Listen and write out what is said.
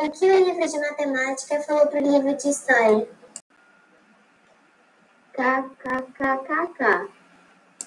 o que o livro de matemática falou para o livro de história? KKKKK.